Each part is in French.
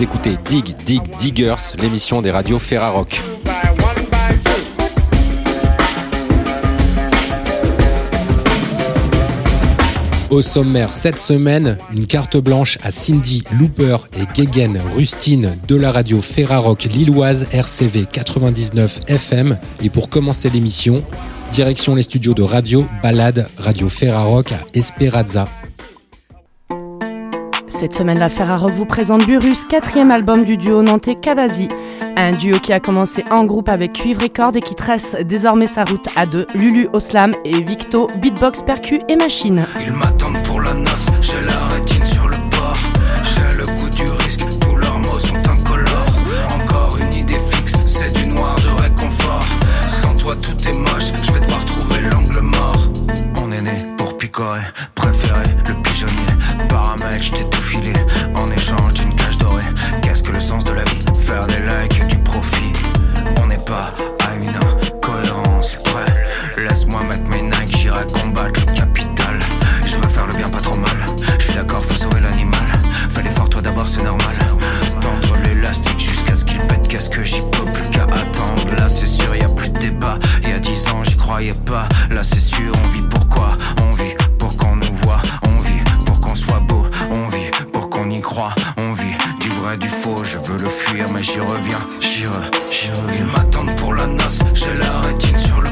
Écoutez Dig Dig Diggers, l'émission des radios Ferrarock. Au sommaire cette semaine, une carte blanche à Cindy Looper et Gegen Rustine de la radio Ferrarock lilloise RCV 99 FM. Et pour commencer l'émission, direction les studios de radio Balade Radio Ferrarock à Esperanza. Cette semaine, la Ferrarock vous présente Burus, quatrième album du duo nantais Kabazi. Un duo qui a commencé en groupe avec Cuivre et Corde et qui trace désormais sa route à deux. Lulu au slam et Victo, beatbox, percu et machine. Ils m'attendent pour la noce, j'ai la rétine sur le bord. J'ai le goût du risque, tous leurs mots sont incolores. Encore une idée fixe, c'est du noir de réconfort. Sans toi tout est moche, je vais devoir trouver l'angle mort. On est né pour picorer, préférer le pigeonnier. Paramètre, je Des likes du profit. On n'est pas à une incohérence près. Laisse-moi mettre mes Nike, j'irai combattre le capital. Je veux faire le bien, pas trop mal. Je suis d'accord, faut sauver l'animal. Fais l'effort, toi d'abord, c'est normal. Tendre l'élastique jusqu'à ce qu'il pète. Qu'est-ce que j'y peux plus qu'à attendre Là, c'est sûr, y a plus de débat. Y a dix ans, j'y croyais pas. Là, c'est sûr, on vit pourquoi On vit pour qu'on nous voit. On vit pour qu'on soit beau. On vit pour qu'on y croit. Du faux. Je veux le fuir, mais j'y reviens. J'y re, j'y reviens. Ils m'attendent pour la noce. J'ai la rétine sur le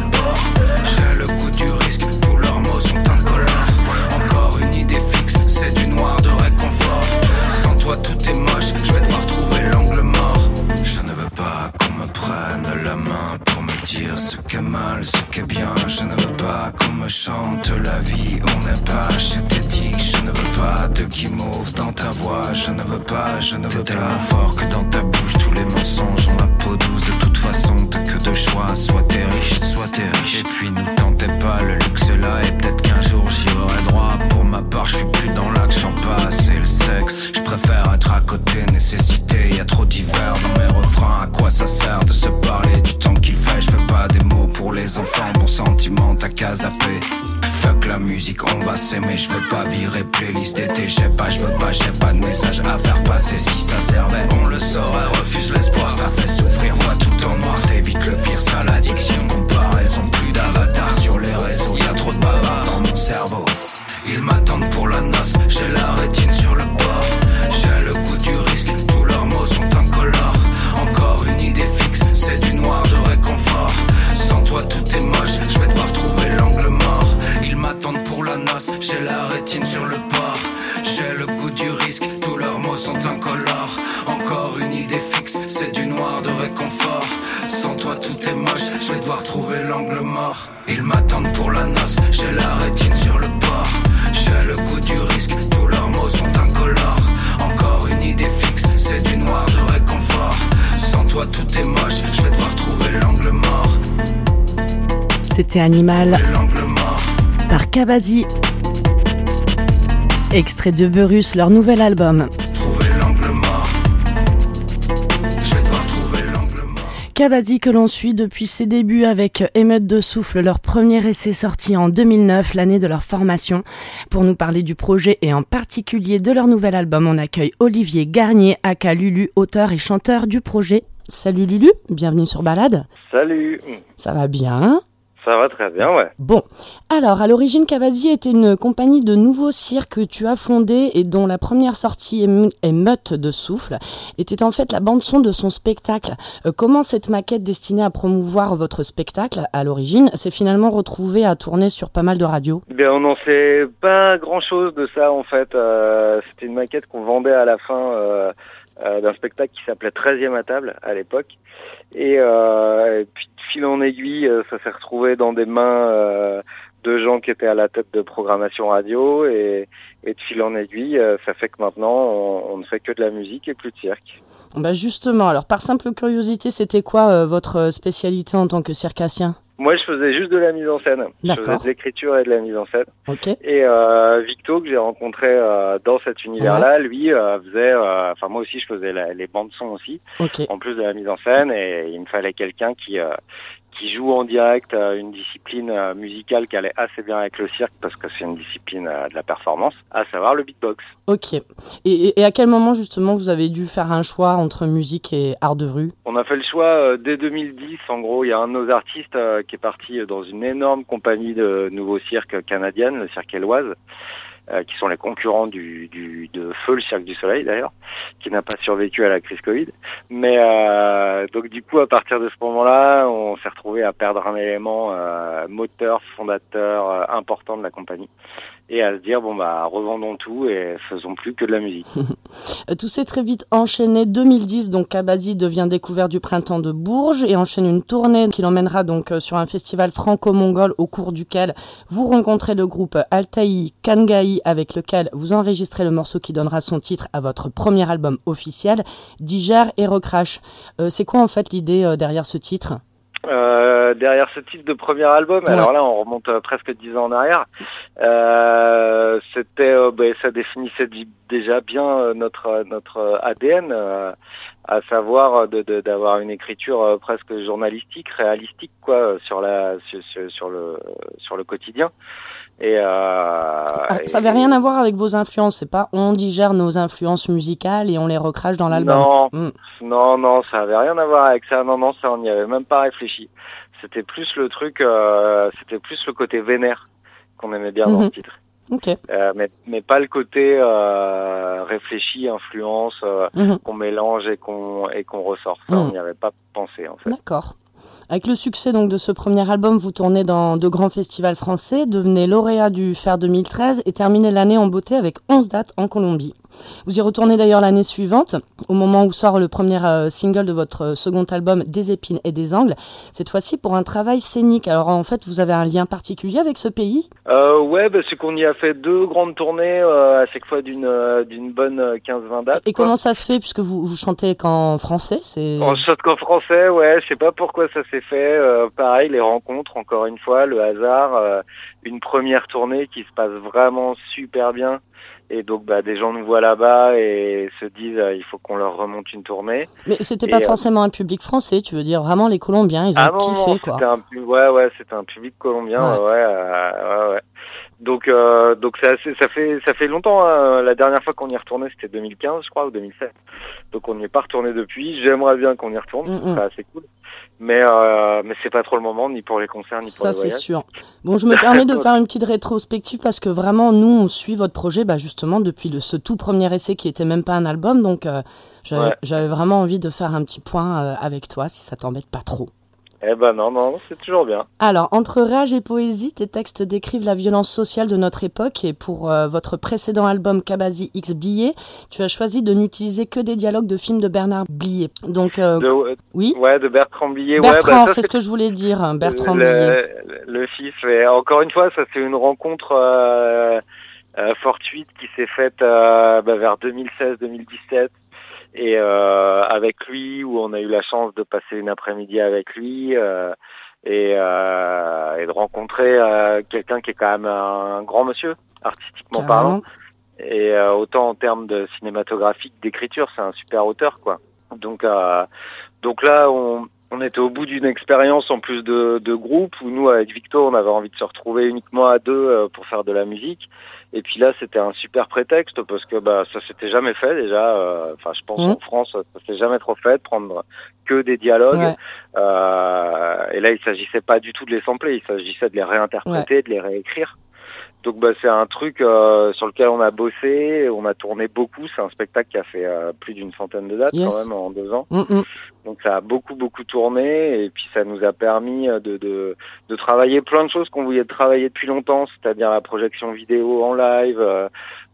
Mort. par Kabazi. Extrait de Burus, leur nouvel album. Kabazi que l'on suit depuis ses débuts avec Émeute de Souffle, leur premier essai sorti en 2009, l'année de leur formation. Pour nous parler du projet et en particulier de leur nouvel album, on accueille Olivier Garnier, aka Lulu, auteur et chanteur du projet. Salut Lulu, bienvenue sur Balade. Salut, Ça va bien? Ça va très bien, ouais. Bon, alors à l'origine Cavazi était une compagnie de nouveaux cirques que tu as fondée et dont la première sortie Éme- Émeute de souffle était en fait la bande son de son spectacle. Euh, comment cette maquette destinée à promouvoir votre spectacle à l'origine s'est finalement retrouvée à tourner sur pas mal de radios? Eh Bien, on n'en sait pas grand-chose de ça, en fait. Euh, C'était une maquette qu'on vendait à la fin euh, d'un spectacle qui s'appelait 13e à table, à l'époque. Et, euh, et puis, fil en aiguille, euh, ça s'est retrouvé dans des mains euh, de gens qui étaient à la tête de programmation radio. Et, et de fil en aiguille, euh, ça fait que maintenant, on, on ne fait que de la musique et plus de cirque. Bah justement, alors par simple curiosité, c'était quoi euh, votre spécialité en tant que circassien? Moi, je faisais juste de la mise en scène. Je faisais de l'écriture et de la mise en scène. Et euh, Victo, que j'ai rencontré euh, dans cet univers-là, lui euh, faisait, euh, enfin moi aussi je faisais la- les bandes son aussi, Ok. en plus de la mise en scène, et il me fallait quelqu'un qui euh, qui joue en direct une discipline musicale qui allait assez bien avec le cirque parce que c'est une discipline de la performance, à savoir le beatbox. Ok. Et, et, à quel moment justement vous avez dû faire un choix entre musique et art de rue? On a fait le choix dès 2010. En gros, il y a un de nos artistes qui est parti dans une énorme compagnie de nouveaux cirques canadienne, le cirque Éloise. Euh, qui sont les concurrents du, du, de Feu, le Cirque du Soleil d'ailleurs, qui n'a pas survécu à la crise Covid. Mais euh, donc du coup, à partir de ce moment-là, on s'est retrouvé à perdre un élément euh, moteur, fondateur euh, important de la compagnie et à se dire bon bah revendons tout et faisons plus que de la musique. tout s'est très vite enchaîné. 2010 donc Kabadi devient découvert du printemps de Bourges et enchaîne une tournée qui l'emmènera donc sur un festival franco-mongol au cours duquel vous rencontrez le groupe Altaï Kangai avec lequel vous enregistrez le morceau qui donnera son titre à votre premier album officiel, Digère et Recrash. Euh, c'est quoi en fait l'idée euh, derrière ce titre? Euh, derrière ce titre de premier album, alors là on remonte presque dix ans en arrière, c'était, ben, ça définissait déjà bien notre notre ADN, à savoir d'avoir une écriture presque journalistique, réalistique quoi, sur la sur le sur le quotidien. Et, euh, ah, ça n'avait rien à voir avec vos influences, c'est pas on digère nos influences musicales et on les recrache dans l'album. Non, hmm. non, non, ça avait rien à voir avec ça. Non, non, ça on n'y avait même pas réfléchi. C'était plus le truc, euh, c'était plus le côté vénère qu'on aimait bien dans le mhm. titre. Okay. Euh, mais, mais pas le côté réfléchi, influence, mhm. qu'on mélange et qu'on et qu'on ressort. Ça, on mhm. n'y avait pas pensé en fait. D'accord. Avec le succès donc de ce premier album, vous tournez dans de grands festivals français, devenez lauréat du FER 2013 et terminez l'année en beauté avec 11 dates en Colombie. Vous y retournez d'ailleurs l'année suivante, au moment où sort le premier euh, single de votre second album, Des épines et des angles, cette fois-ci pour un travail scénique. Alors en fait, vous avez un lien particulier avec ce pays? Euh, Ouais, bah, c'est qu'on y a fait deux grandes tournées, euh, à chaque fois d'une euh, d'une bonne 15-20 dates. Et comment ça se fait, puisque vous, vous chantez qu'en français On chante qu'en français, ouais, je sais pas pourquoi ça s'est fait. pareil, les rencontres, encore une fois, le hasard, une première tournée qui se passe vraiment super bien et donc bah, des gens nous voient là-bas et se disent euh, il faut qu'on leur remonte une tournée. Mais c'était pas euh, forcément un public français, tu veux dire vraiment les Colombiens, ils ont ah kiffé quoi. Un, ouais ouais, c'était un public colombien, ouais, ouais, euh, ouais, Donc donc ça, ça fait ça fait longtemps. Hein. La dernière fois qu'on y est retourné, c'était 2015 je crois ou 2007. Donc on n'y est pas retourné depuis. J'aimerais bien qu'on y retourne, mm, mm. c'est assez cool mais euh, mais c'est pas trop le moment ni pour les concerts ni pour ça, les voyages. Ça c'est sûr. Bon, je me permets de faire une petite rétrospective parce que vraiment nous on suit votre projet bah, justement depuis le, ce tout premier essai qui était même pas un album donc euh, j'avais vraiment envie de faire un petit point euh, avec toi si ça t'embête pas trop. Eh ben non, non, c'est toujours bien. Alors, entre rage et poésie, tes textes décrivent la violence sociale de notre époque et pour euh, votre précédent album Kabazi X Blié, tu as choisi de n'utiliser que des dialogues de films de Bernard Blier. Donc, euh, oui? Ouais, de Bertrand Blier. Bertrand, ouais, c'est ce que je voulais dire, hein, Bertrand le, Blier. Le fils, et encore une fois, ça c'est une rencontre euh, euh fortuite qui s'est faite bah, vers 2016-2017 et euh, avec lui où on a eu la chance de passer une après-midi avec lui euh, et, euh, et, de rencontrer euh, quelqu'un qui est quand même un grand monsieur artistiquement parlant. Et euh, autant en termes de cinématographique d'écriture c'est un super auteur quoi. Donc donc là on on était au bout d'une expérience en plus de, de, groupe où nous avec Victor on avait envie de se retrouver uniquement à deux pour faire de la musique et puis là, c'était un super prétexte parce que bah ça s'était jamais fait déjà. Euh, enfin, je pense mmh. en France, ça s'est jamais trop fait de prendre que des dialogues. Euh, et là, il s'agissait pas du tout de les sampler, il s'agissait de les réinterpréter, de les réécrire. Donc bah, c'est un truc euh, sur lequel on a bossé, on a tourné beaucoup. C'est un spectacle qui a fait euh, plus d'une centaine de dates quand même en deux ans. Mm, mm. Donc ça a beaucoup beaucoup tourné et puis ça nous a permis euh, de, de, de travailler plein de choses qu'on voulait travailler depuis longtemps, c'est-à-dire la projection vidéo en live,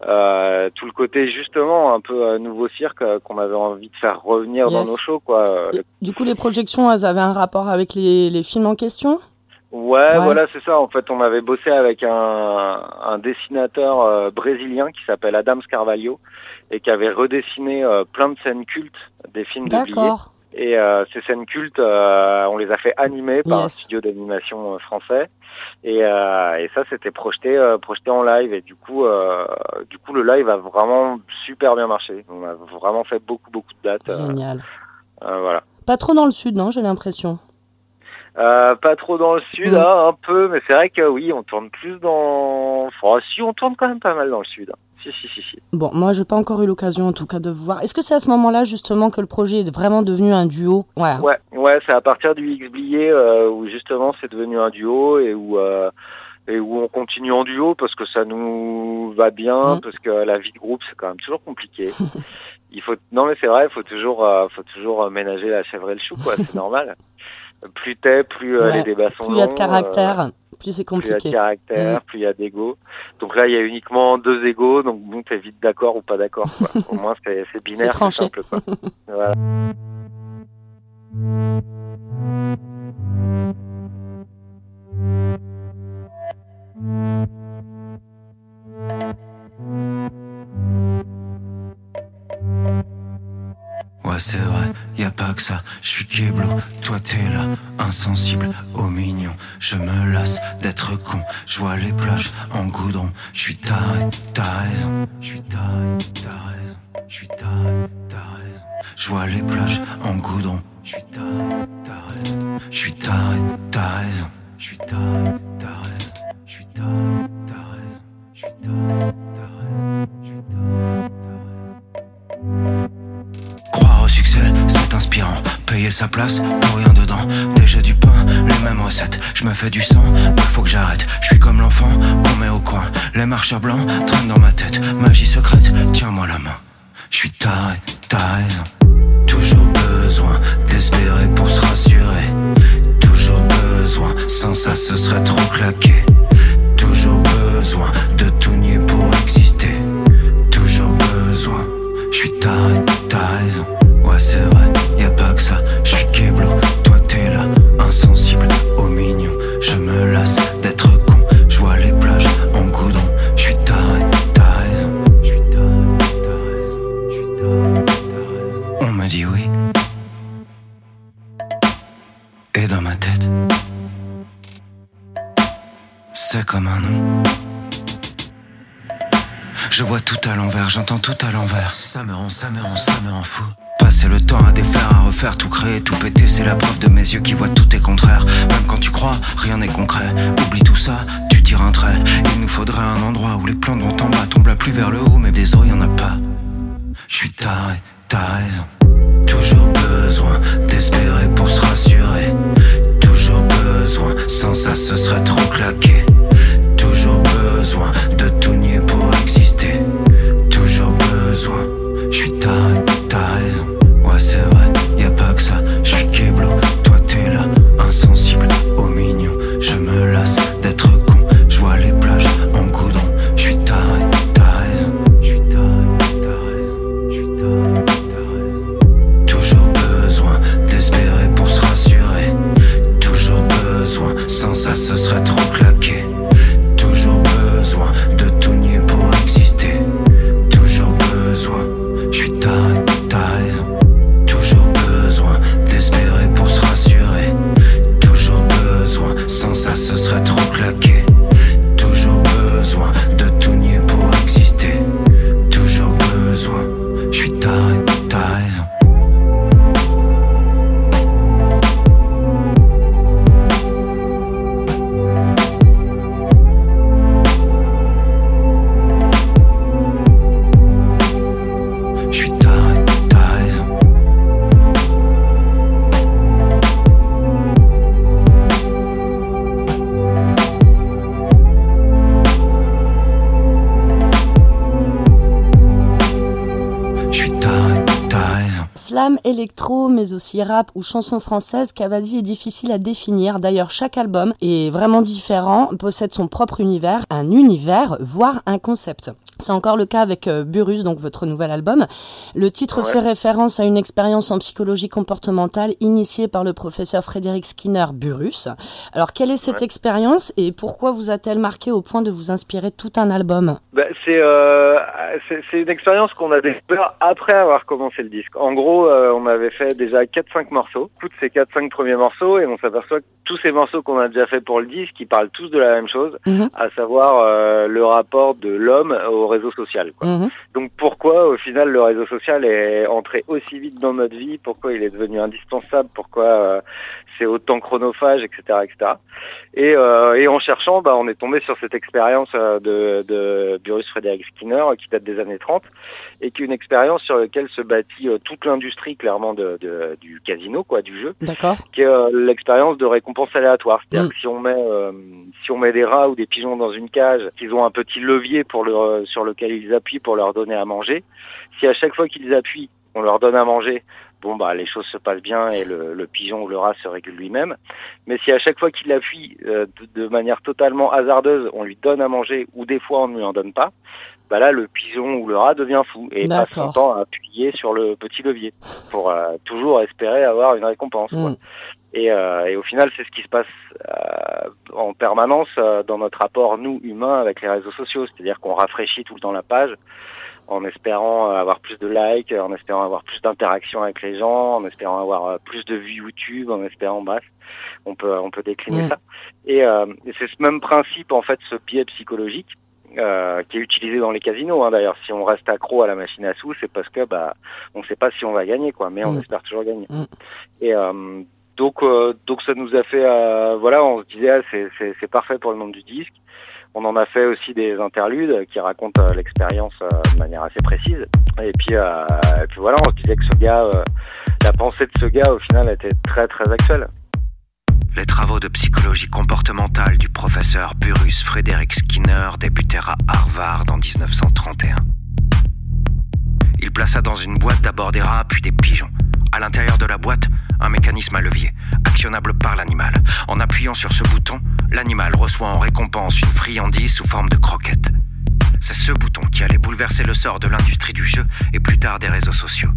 euh, tout le côté justement un peu nouveau cirque qu'on avait envie de faire revenir dans nos shows quoi. Du coup les projections elles avaient un rapport avec les, les films en question? Ouais, voilà, c'est ça. En fait, on avait bossé avec un, un dessinateur euh, brésilien qui s'appelle Adam Carvalho et qui avait redessiné euh, plein de scènes cultes des films de Blier. Et euh, ces scènes cultes, on les a fait animer par un studio d'animation français. Et, et ça, c'était projeté, projeté en live. Et du coup, du coup, le live a vraiment super bien marché. On a vraiment fait beaucoup, beaucoup de dates. Génial. voilà. Pas trop dans le sud, non J'ai l'impression? Euh, pas trop dans le sud, Mm. hein, un peu, mais c'est vrai que oui, on tourne plus dans... Enfin, si, on tourne quand même pas mal dans le sud. Si, si, si, si. Bon, moi, j'ai pas encore eu l'occasion, en tout cas, de vous voir. Est-ce que c'est à ce moment-là, justement, que le projet est vraiment devenu un duo? Voilà. Ouais, ouais, c'est à partir du X Blié euh, où justement c'est devenu un duo et où euh, et où on continue en duo parce que ça nous va bien, Mm. parce que la vie de groupe c'est quand même toujours compliqué. il faut non mais c'est vrai, il faut toujours faut toujours ménager la chèvre et le chou quoi, c'est normal. Plus t'es, plus euh, Ouais, les débats sont Plus il y a de longs, caractère, euh, plus c'est plus il y a de compliqué. caractère, plus il y a d'ego. Donc là, il y a uniquement deux égos, donc bon, t'es vite d'accord ou pas d'accord. Au moins, c'est c'est binaire, c'est tranché. simple. Quoi. Voilà. c'est vrai, y a pas que ça, je suis kéblo, toi t'es là, insensible au mignon, je me lasse d'être con, je vois les plages en goudron, je suis taré, t'as raison, je suis taré, t'as raison, je suis taré, t'as raison, je vois les plages en goudron, je suis taré, t'as raison, je suis taré, t'as raison, je suis taré, t'as raison, je suis taré, t'as raison, je suis taré, t'as raison, je taré, t'as raison. Payer sa place, pour rien dedans. Déjà du pain, les mêmes recettes. Je me fais du sang, bah faut que j'arrête. Je suis comme l'enfant qu'on met au coin. Les marcheurs blancs traînent dans ma tête. Magie secrète, tiens-moi la main. Je suis taré, t'as raison. Toujours besoin d'espérer pour se rassurer. Toujours besoin, sans ça ce serait trop claqué. Toujours besoin de tout nier pour exister. Toujours besoin. Je suis taré, t'as raison. Ouais, c'est vrai, y a pas que ça. Je suis toi t'es là, insensible au mignon. Je me lasse d'être con. Je vois les plages en goudron. Je suis taré, t'as raison. Je suis taré, t'as raison. Je suis taré, t'as raison. On me dit oui. Et dans ma tête, c'est comme un nom. Je vois tout à l'envers, j'entends tout à l'envers. Ça me rend, ça me rend, ça me rend fou. Passer le temps à défaire, à refaire, tout créer, tout péter, c'est la preuve de mes yeux qui voient tout est contraire. Même quand tu crois, rien n'est concret. Oublie tout ça, tu tires un trait. Il nous faudrait un endroit où les plantes vont en bas, tombent la pluie vers le haut, mais des eaux y en a pas. Je suis taré, t'as raison. Toujours besoin d'espérer pour se rassurer. Rap ou chanson française, Cavadi est difficile à définir. D'ailleurs, chaque album est vraiment différent, possède son propre univers, un univers, voire un concept. C'est encore le cas avec euh, Burus, donc votre nouvel album. Le titre Ouais. fait référence à une expérience en psychologie comportementale initiée par le professeur Frédéric Skinner Burus. Alors, quelle est cette Ouais. expérience et pourquoi vous a-t-elle marqué au point de vous inspirer tout un album? Bah, c'est euh, c'est une expérience qu'on a découvert après avoir commencé le disque. En gros, euh, on avait fait déjà 4-5 morceaux. Écoute ces 4-5 premiers morceaux et on s'aperçoit que tous ces morceaux qu'on a déjà fait pour le disque, ils parlent tous de la même chose, Mhm. à savoir euh, le rapport de l'homme au réseau social. quoi. Mhm. Donc pourquoi au final le réseau social est entré aussi vite dans notre vie Pourquoi il est devenu indispensable Pourquoi euh, c'est autant chronophage, etc., etc. Et, et en cherchant, bah, on est tombé sur cette expérience de, de Burrus Frédéric Skinner qui date des années 30 et qui est une expérience sur laquelle se bâtit toute l'industrie clairement de, du casino, quoi, du jeu. D'accord. Qui est l'expérience de récompense aléatoire. C'est-à-dire mm. que si on met si on met des rats ou des pigeons dans une cage, qu'ils ont un petit levier pour le, sur lequel ils appuient pour leur donner à manger, si à chaque fois qu'ils appuient, on leur donne à manger, bon bah les choses se passent bien et le, pigeon ou le rat se régule lui-même. Mais si à chaque fois qu'il appuie euh, de, manière totalement hasardeuse, on lui donne à manger ou des fois on ne lui en donne pas, bah là le pigeon ou le rat devient fou et passe son temps à appuyer sur le petit levier pour euh, toujours espérer avoir une récompense. Mm. Euh, et, au final, c'est ce qui se passe en permanence dans notre rapport, nous, humains, avec les réseaux sociaux. C'est-à-dire qu'on rafraîchit tout le temps la page en espérant avoir plus de likes, en espérant avoir plus d'interactions avec les gens, en espérant avoir euh, plus de vues YouTube, en espérant bref, on peut on peut décliner mm. ça. Euh, et, c'est ce même principe en fait, ce biais psychologique euh, qui est utilisé dans les casinos. Hein. D'ailleurs, si on reste accro à la machine à sous, c'est parce que bah on ne sait pas si on va gagner quoi, mais on mm. espère toujours gagner. Mm. Et donc donc ça nous a fait voilà, on se disait ah, c'est c'est parfait pour le monde du disque. On en a fait aussi des interludes qui racontent euh, l'expérience euh, de manière assez précise. Et puis, euh, puis voilà, on se disait que ce gars, la pensée de ce gars au final était très très actuelle. Les travaux de psychologie comportementale du professeur Burrus Frédéric Skinner débutèrent à Harvard en 1931. Il plaça dans une boîte d'abord des rats puis des pigeons. À l'intérieur de la boîte, un mécanisme à levier, actionnable par l'animal. En appuyant sur ce bouton, l'animal reçoit en récompense une friandise sous forme de croquette. C'est ce bouton qui allait bouleverser le sort de l'industrie du jeu et plus tard des réseaux sociaux.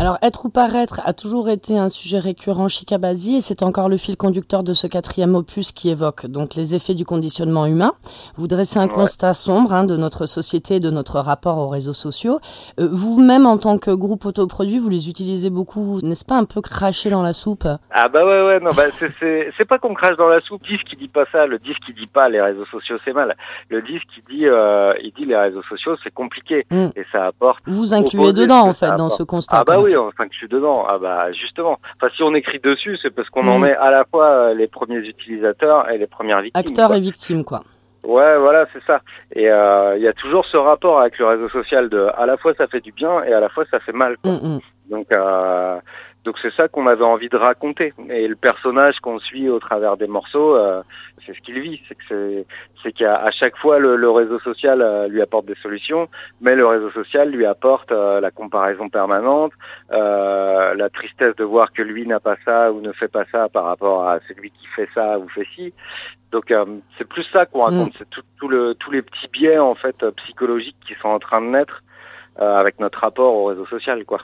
Alors, être ou paraître a toujours été un sujet récurrent chez Kabazi et c'est encore le fil conducteur de ce quatrième opus qui évoque donc les effets du conditionnement humain. Vous dressez un constat sombre hein, de notre société et de notre rapport aux réseaux sociaux. Euh, vous-même, en tant que groupe autoproduit, vous les utilisez beaucoup, n'est-ce pas un peu craché dans la soupe? Ah bah ouais, ouais, non, bah c'est pas qu'on crache dans la soupe. Le disque qui dit pas ça, le disque qui dit pas les réseaux sociaux c'est mal. Le disque qui dit, euh, il dit les réseaux sociaux c'est compliqué mm. et ça apporte. Vous incluez dedans en fait dans ce constat. Ah bah oui, enfin que je suis dedans. Ah bah justement. Enfin si on écrit dessus, c'est parce qu'on en mm. met à la fois euh, les premiers utilisateurs et les premières victimes. Acteurs et victimes quoi. Ouais, voilà, c'est ça. Et euh, il y a toujours ce rapport avec le réseau social de, à la fois ça fait du bien et à la fois ça fait mal. Mm, Donc, euh, donc c'est ça qu'on avait envie de raconter. Et le personnage qu'on suit au travers des morceaux, euh, c'est ce qu'il vit. C'est qu'à chaque fois le, réseau social euh, lui apporte des solutions, mais le réseau social lui apporte euh, la comparaison permanente, la tristesse de voir que lui n'a pas ça ou ne fait pas ça par rapport à celui qui fait ça ou fait ci. Donc c'est plus ça qu'on raconte. Mm. C'est tout, le, tous les petits biais en fait psychologiques qui sont en train de naître avec notre rapport au réseau social, quoi.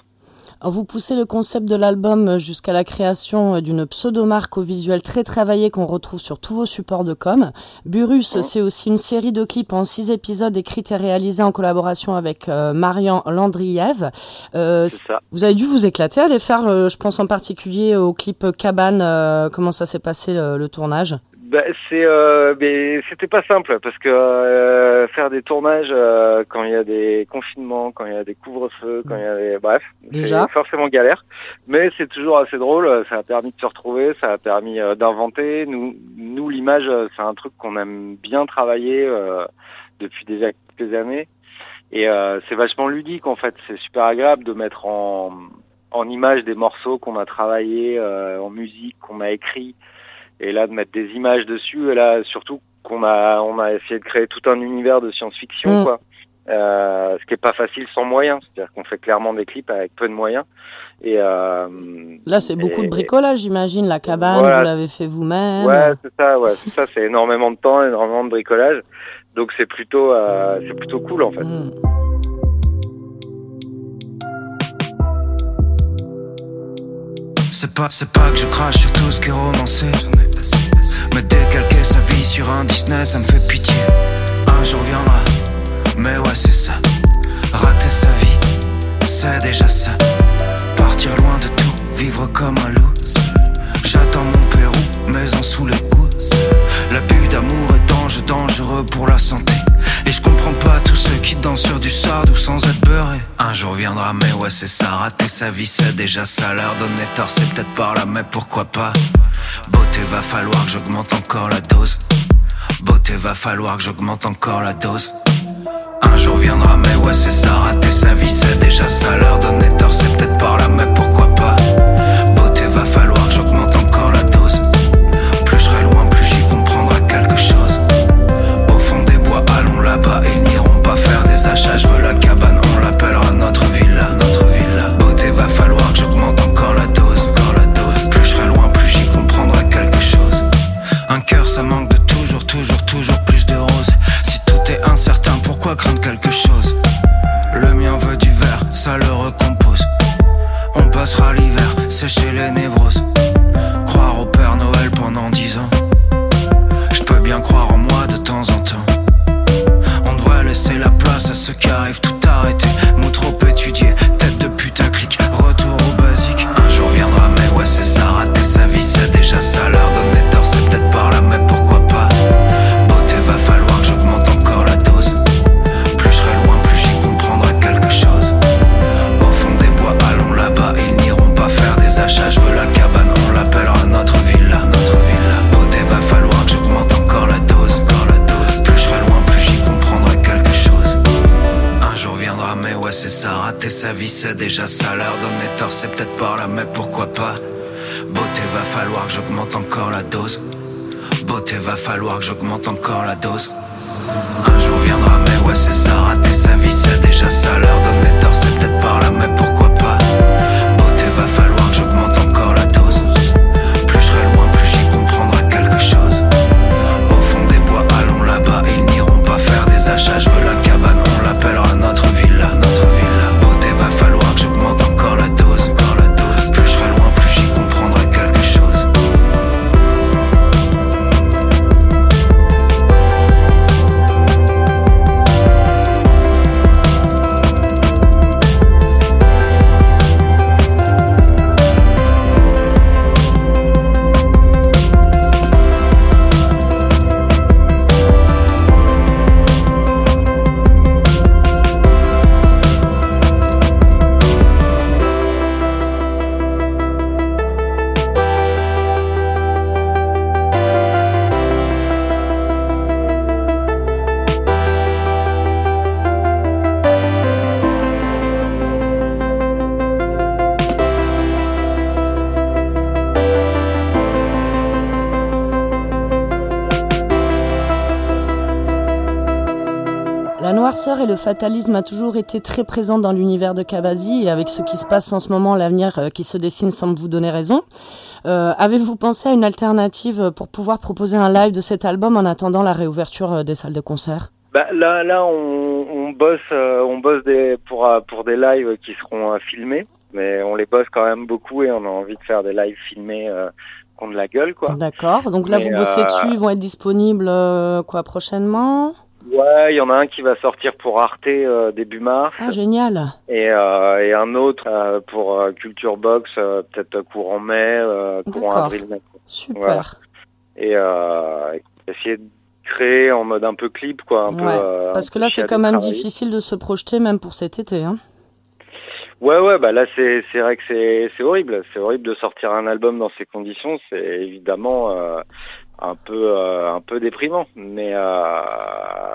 Vous poussez le concept de l'album jusqu'à la création d'une pseudo-marque au visuel très travaillé qu'on retrouve sur tous vos supports de com. Burus, c'est aussi une série de clips en six épisodes écrits et réalisés en collaboration avec euh, Marian Landriev. Euh, vous avez dû vous éclater à les faire, euh, je pense en particulier au clip Cabane. comment ça s'est passé le tournage? Bah, c'est, euh, c'était pas simple parce que euh, faire des tournages euh, quand il y a des confinements, quand il y a des couvre-feux, quand il y a des, bref, c'est forcément galère. Mais c'est toujours assez drôle. Ça a permis de se retrouver, ça a permis d'inventer. Nous, nous l'image, c'est un truc qu'on aime bien travailler depuis déjà quelques années. Et c'est vachement ludique en fait. C'est super agréable de mettre en, en image des morceaux qu'on a travaillés, en musique, qu'on a écrit et là de mettre des images dessus et là surtout qu'on a on a essayé de créer tout un univers de science-fiction mm. quoi. Euh, ce qui est pas facile sans moyens. C'est-à-dire qu'on fait clairement des clips avec peu de moyens. Et euh, là c'est beaucoup de bricolage j'imagine. La cabane vous l'avez fait vous-même. Ouais c'est ça ouais. C'est ça c'est énormément de temps énormément de bricolage. Donc c'est plutôt euh, c'est plutôt cool en fait. Mm. C'est pas, c'est pas que je crache sur tout ce qui est romancé. Mais décalquer sa vie sur un Disney, ça me fait pitié. Un jour viendra, mais ouais, c'est ça. Rater sa vie, c'est déjà ça. Partir loin de tout, vivre comme un loup. J'attends mon Pérou, maison sous les housses. L'abus d'amour est dangereux, dangereux pour la santé. Et je comprends pas tous ceux qui dansent sur du sardou sans être beurré. Un jour viendra, mais ouais, c'est ça. Rater sa vie, c'est déjà ça. Leur donner tort, c'est peut-être par là, mais pourquoi pas? Beauté, va falloir que j'augmente encore la dose. Beauté, va falloir que j'augmente encore la dose. Un jour viendra, mais ouais, c'est ça, rater sa vie, c'est déjà ça. Leur donner tort, c'est peut-être par là, mais pourquoi falloir que j'augmente encore la dose. Le fatalisme a toujours été très présents dans l'univers de Kavazi et avec ce qui se passe en ce moment, l'avenir euh, qui se dessine semble vous donner raison. Euh, Avez-vous pensé à une alternative pour pouvoir proposer un live de cet album en attendant la réouverture euh, des salles de concert? Bah, là, là, on, on bosse, euh, on bosse des, pour, pour des lives qui seront euh, filmés, mais on les bosse quand même beaucoup et on a envie de faire des lives filmés euh, qui ont de la gueule, quoi. D'accord. Donc là, Mais, vous bossez dessus, ils vont être disponibles quoi prochainement? Ouais, il y en a un qui va sortir pour Arte euh, début mars Ah, génial. et, euh, et un autre euh, pour Culture Box peut-être courant mai, courant D'accord. avril mai. Super. Voilà. Et euh, essayer de créer en mode un peu clip, quoi. Un peu, Ouais, euh, Parce que là, c'est quand même difficile de se projeter, même pour cet été. Hein. Ouais, ouais, bah là c'est vrai que c'est c'est horrible. C'est horrible de sortir un album dans ces conditions. C'est évidemment euh, un peu euh, un peu déprimant, mais euh,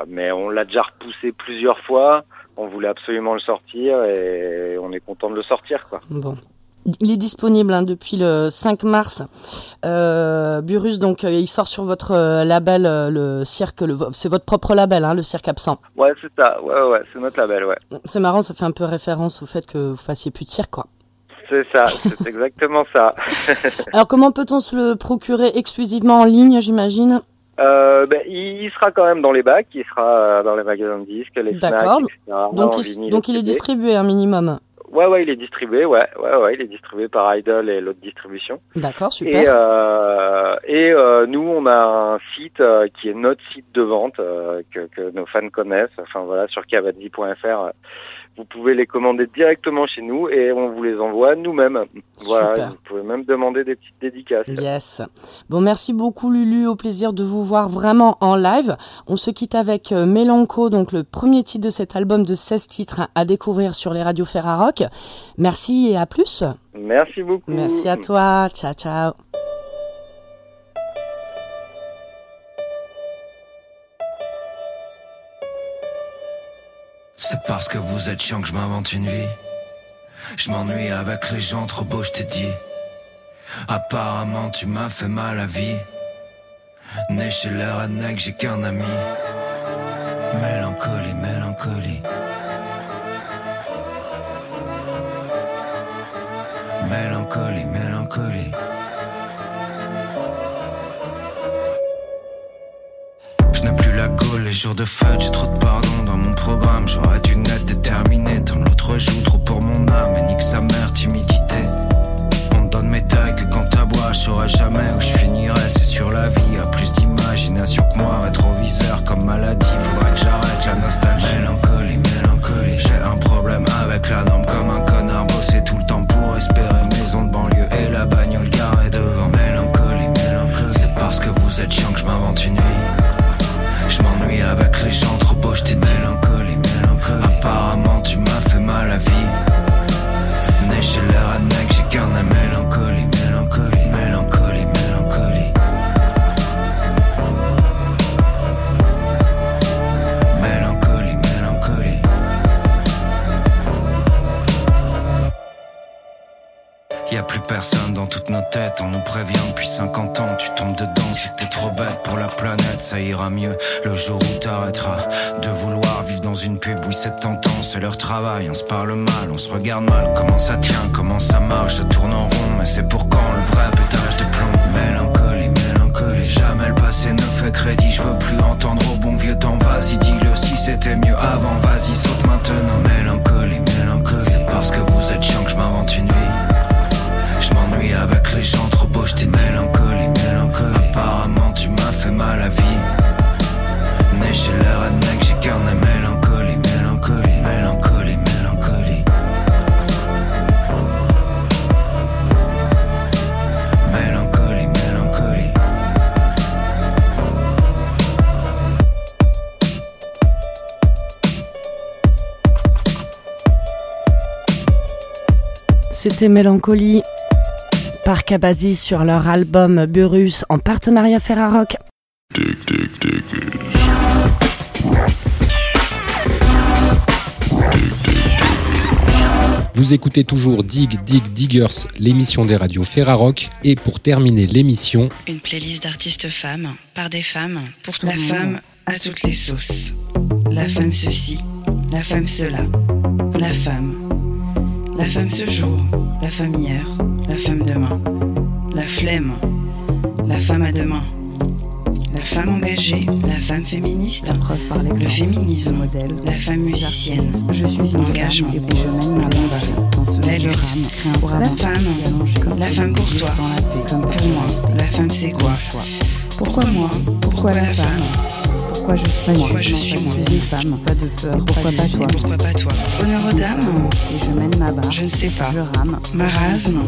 mais on l'a déjà repoussé plusieurs fois. On voulait absolument le sortir et on est content de le sortir, quoi. Bon. Il est disponible hein, depuis le 5 mars. Euh, Burus, donc, euh, il sort sur votre euh, label, le cirque. le- C'est votre propre label, hein, le cirque absent. Ouais, c'est ça. Ouais, ouais, c'est notre label, ouais. C'est marrant, ça fait un peu référence au fait que vous fassiez plus de cirque, quoi. C'est ça. C'est exactement ça. Alors, comment peut-on se le procurer exclusivement en ligne, j'imagine? Euh, ben, il sera quand même dans les bacs. Il sera dans les magasins de disques, les D'accord. snacks, etc. Donc, en il, vinyle, donc il est distribué un minimum. Ouais, ouais, il est distribué, ouais, ouais, ouais, il est distribué par Idol et l'autre distribution. D'accord, Et, super. euh, et euh, nous, on a un site euh, qui est notre site de vente euh, que, que nos fans connaissent. Enfin voilà, sur cavadi.fr, euh, vous pouvez les commander directement chez nous et on vous les envoie nous-mêmes. Voilà, Super. vous pouvez même demander des petites dédicaces. Yes. Bon, merci beaucoup Lulu, au plaisir de vous voir vraiment en live. On se quitte avec euh, Mélanco, donc le premier titre de cet album de 16 titres à découvrir sur les radios Ferrarock. Merci et à plus. Merci beaucoup. Merci à toi. Ciao, ciao. C'est parce que vous êtes chiant que je m'invente une vie. Je m'ennuie avec les gens trop beaux, je t'ai dit. Apparemment, tu m'as fait mal à vie. Né chez les rednecks, j'ai qu'un ami. Mélancolie, mélancolie. Mélancolie, mélancolie. Je n'ai plus la gaule, les jours de fête, j'ai trop de pardon dans mon programme. J'aurais dû n'être déterminé, dans l'autre joue trop pour mon âme. Et nique sa mère, timidité. On donne mes tailles que quand t'aboies, je saurais jamais où je finirai. C'est sur la vie, à plus d'imagination que moi. Rétroviseur comme maladie, faudrait que j'arrête la nostalgie. Mélancolie, mélancolie. J'ai un problème avec la norme comme un connard. Bosser tout le temps pour espérer maison de banlieue et la bagnole garée devant. Mélancolie, mélancolie. C'est parce que vous êtes chiant que je m'invente une vie. Je m'ennuie avec les gens trop beaux, j'étais mélancolie, mélancolie. Apparemment, tu m'as fait mal à vie. Né chez rednecks, j'ai qu'un mélancolie, toutes nos têtes, on nous prévient. Depuis 50 ans, tu tombes dedans, si t'es trop bête pour la planète, ça ira mieux. Le jour où t'arrêteras de vouloir vivre dans une pub, oui c'est tentant, c'est leur travail, on se parle mal, on se regarde mal, comment ça tient, comment ça marche, ça tourne en rond, mais c'est pour quand le vrai pétage de plomb, mélancolie, mélancolie, jamais le passé ne fait crédit, je veux plus entendre au bon vieux temps, vas-y dis-le si c'était mieux avant, vas-y saute maintenant, mélancolie, mélancolie, c'est parce que vous êtes chiant que je m'invente une vie. Je m'ennuie avec les gens trop beaux, j'étais mélancolie, mélancolie. Apparemment, tu m'as fait mal à vie. Né chez les rednecks, j'ai à mélancolie, mélancolie, mélancolie, mélancolie. Mélancolie, mélancolie. C'était Mélancolie par Kabazi sur leur album Burus en partenariat Ferrarock. Vous écoutez toujours Dig Dig Diggers, l'émission des radios Ferrarock. Et pour terminer l'émission, Une playlist d'artistes femmes, par des femmes, pour la femme à toutes les sauces. La femme ceci, la femme cela, la femme. La femme ce jour, la femme hier, la femme demain. La flemme, la femme à demain. La femme engagée, la femme féministe, par le féminisme, modèle. la femme musicienne, Je suis une Engagement. femme et je mène ma Le combat. combat. Dans ce La lutte. la femme. La femme pour toi. Comme Pour moi, la femme c'est quoi? Pourquoi moi? Pourquoi la femme? Pourquoi je suis moi Pourquoi je suis moi Je suis une femme, pas de peur. Et pourquoi pas toi pourquoi pas toi Honneur aux dames Et je mène ma barre. Je ne sais pas. Je rame. Marasme,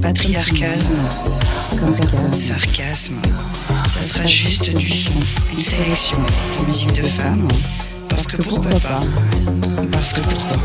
patriarcasme, Comme personne. sarcasme. Ça sera juste du son, une sélection de musique de femmes. Parce que pourquoi pas Parce que pourquoi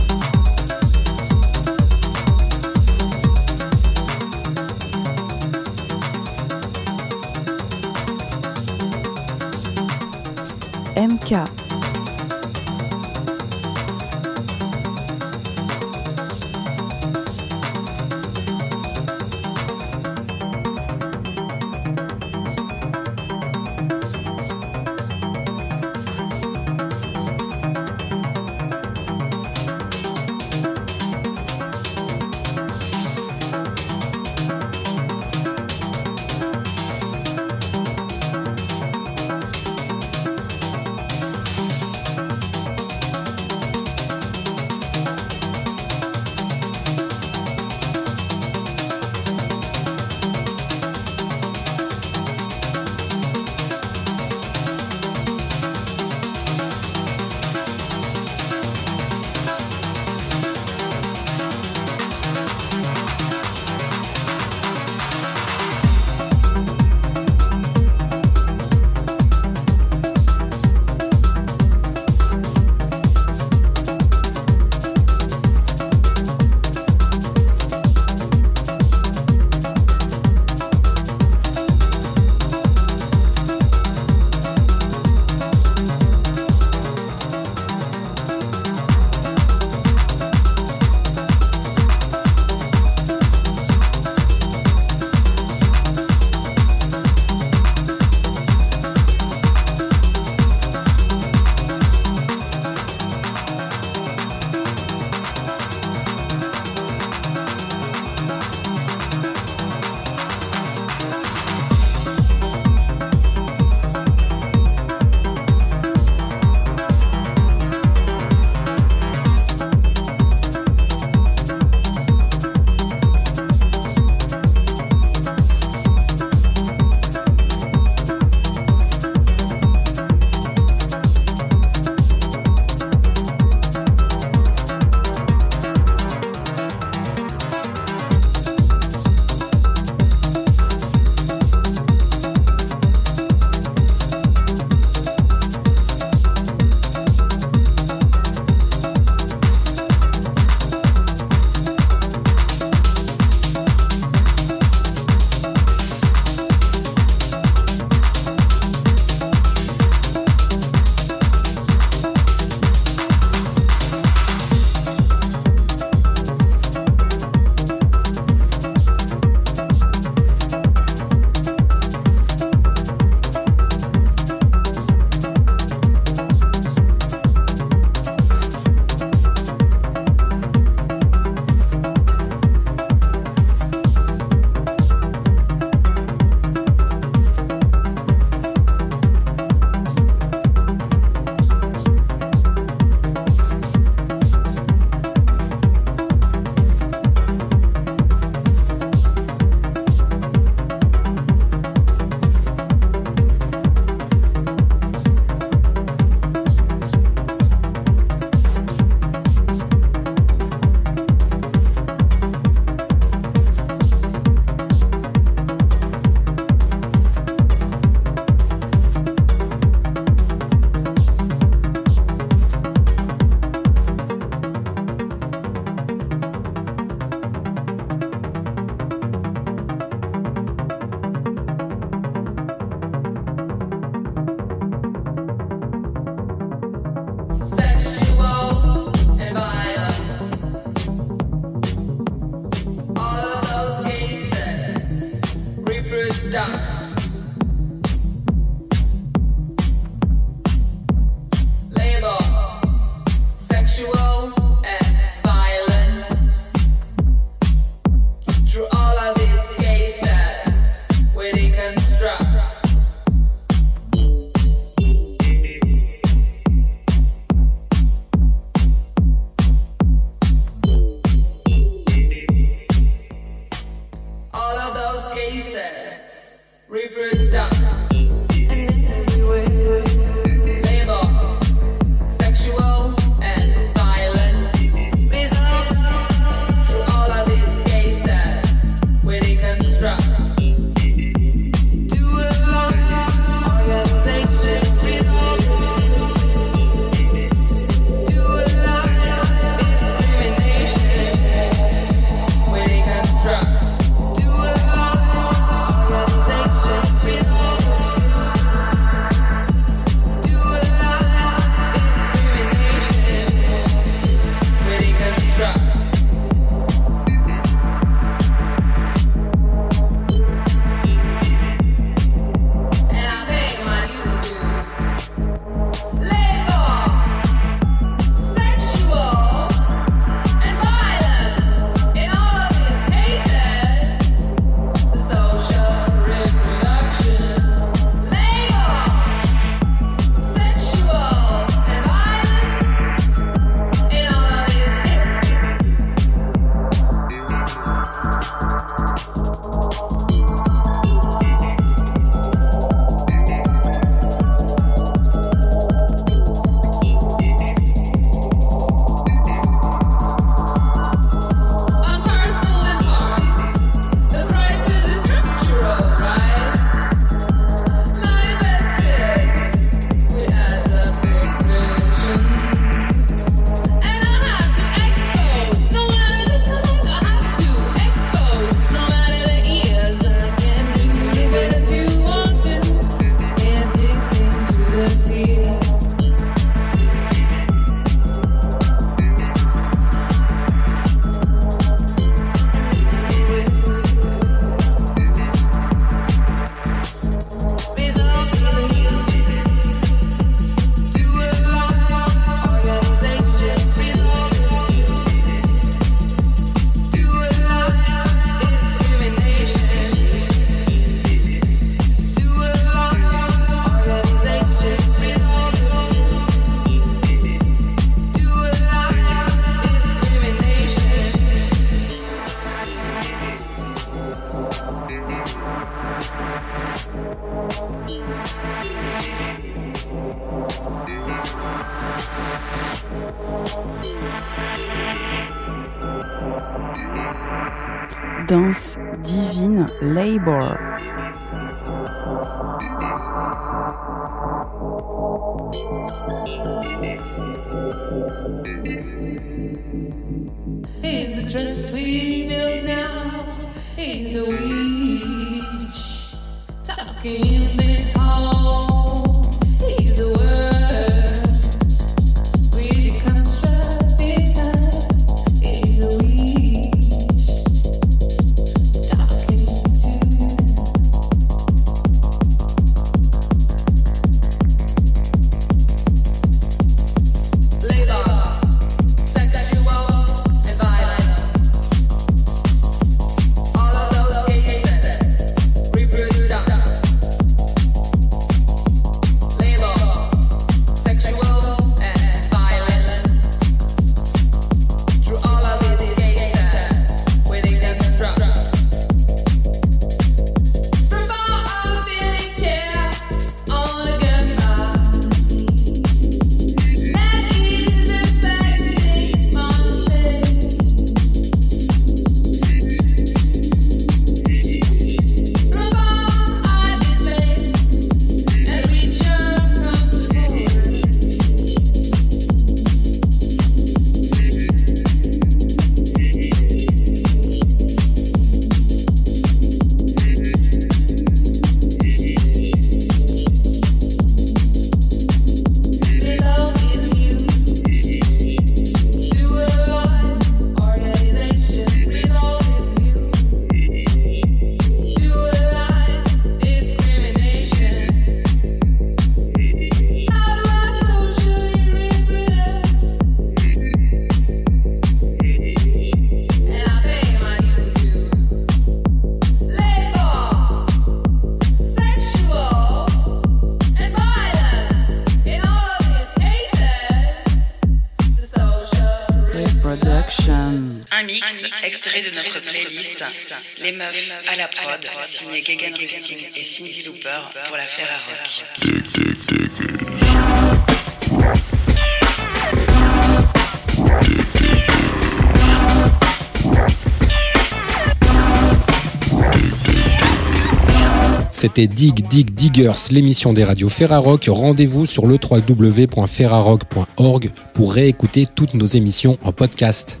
C'était Dig Dig Diggers, l'émission des radios Ferrarock. Rendez-vous sur le www.ferrarock.org pour réécouter toutes nos émissions en podcast.